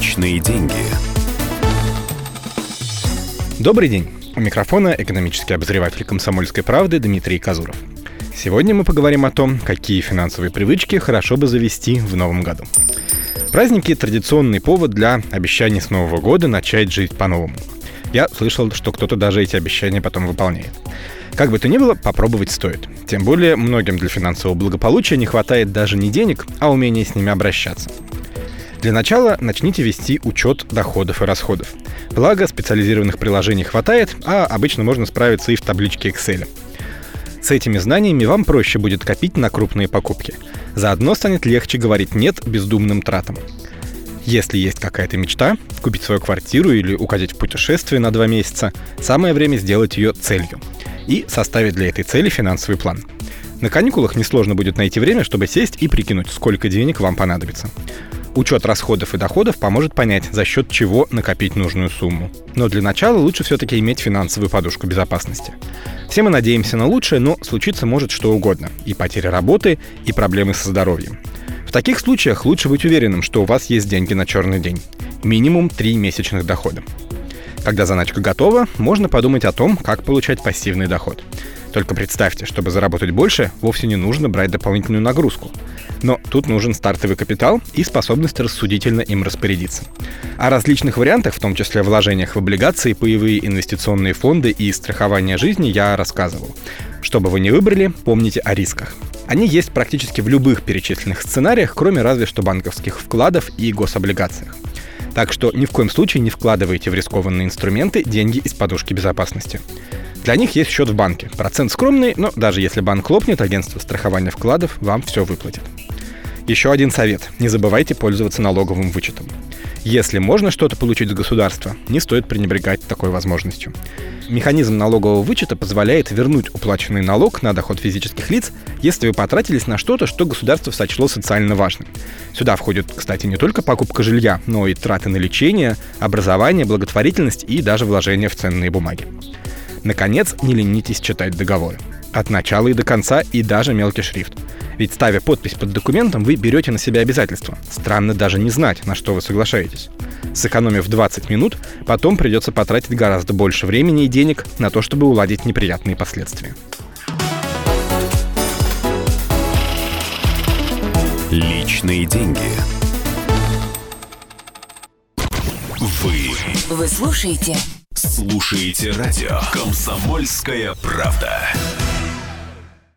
Личные деньги. Добрый день. У микрофона экономический обозреватель «Комсомольской правды» Дмитрий Казуров. Сегодня мы поговорим о том, какие финансовые привычки хорошо бы завести в новом году. Праздники – традиционный повод для обещаний с Нового года начать жить по-новому. Я слышал, что кто-то даже эти обещания потом выполняет. Как бы то ни было, попробовать стоит. Тем более, многим для финансового благополучия не хватает даже не денег, а умения с ними обращаться. Для начала начните вести учет доходов и расходов. Благо, специализированных приложений хватает, а обычно можно справиться и в табличке Excel. С этими знаниями вам проще будет копить на крупные покупки. Заодно станет легче говорить «нет» бездумным тратам. Если есть какая-то мечта, купить свою квартиру или уходить в путешествие на два месяца, самое время сделать ее целью и составить для этой цели финансовый план. На каникулах несложно будет найти время, чтобы сесть и прикинуть, сколько денег вам понадобится. Учет расходов и доходов поможет понять, за счет чего накопить нужную сумму. Но для начала лучше все-таки иметь финансовую подушку безопасности. Все мы надеемся на лучшее, но случиться может что угодно. И потеря работы, и проблемы со здоровьем. В таких случаях лучше быть уверенным, что у вас есть деньги на черный день. Минимум 3 месячных дохода. Когда заначка готова, можно подумать о том, как получать пассивный доход. Только представьте, чтобы заработать больше, вовсе не нужно брать дополнительную нагрузку. Но тут нужен стартовый капитал и способность рассудительно им распорядиться. О различных вариантах, в том числе вложениях в облигации, паевые инвестиционные фонды и страхование жизни, я рассказывал. Что бы вы ни выбрали, помните о рисках. Они есть практически в любых перечисленных сценариях, кроме разве что банковских вкладов и гособлигациях. Так что ни в коем случае не вкладывайте в рискованные инструменты деньги из подушки безопасности. Для них есть счет в банке. Процент скромный, но даже если банк лопнет, агентство страхования вкладов вам все выплатит. Еще один совет. Не забывайте пользоваться налоговым вычетом. Если можно что-то получить с государства, не стоит пренебрегать такой возможностью. Механизм налогового вычета позволяет вернуть уплаченный налог на доход физических лиц, если вы потратились на что-то, что государство сочло социально важным. Сюда входит, кстати, не только покупка жилья, но и траты на лечение, образование, благотворительность и даже вложения в ценные бумаги. Наконец, не ленитесь читать договоры. От начала и до конца и даже мелкий шрифт. Ведь ставя подпись под документом, вы берете на себя обязательства. Странно даже не знать, на что вы соглашаетесь. Сэкономив 20 минут, потом придется потратить гораздо больше времени и денег на то, чтобы уладить неприятные последствия. Личные деньги. Вы Вы слушаете слушаете радио «Комсомольская правда».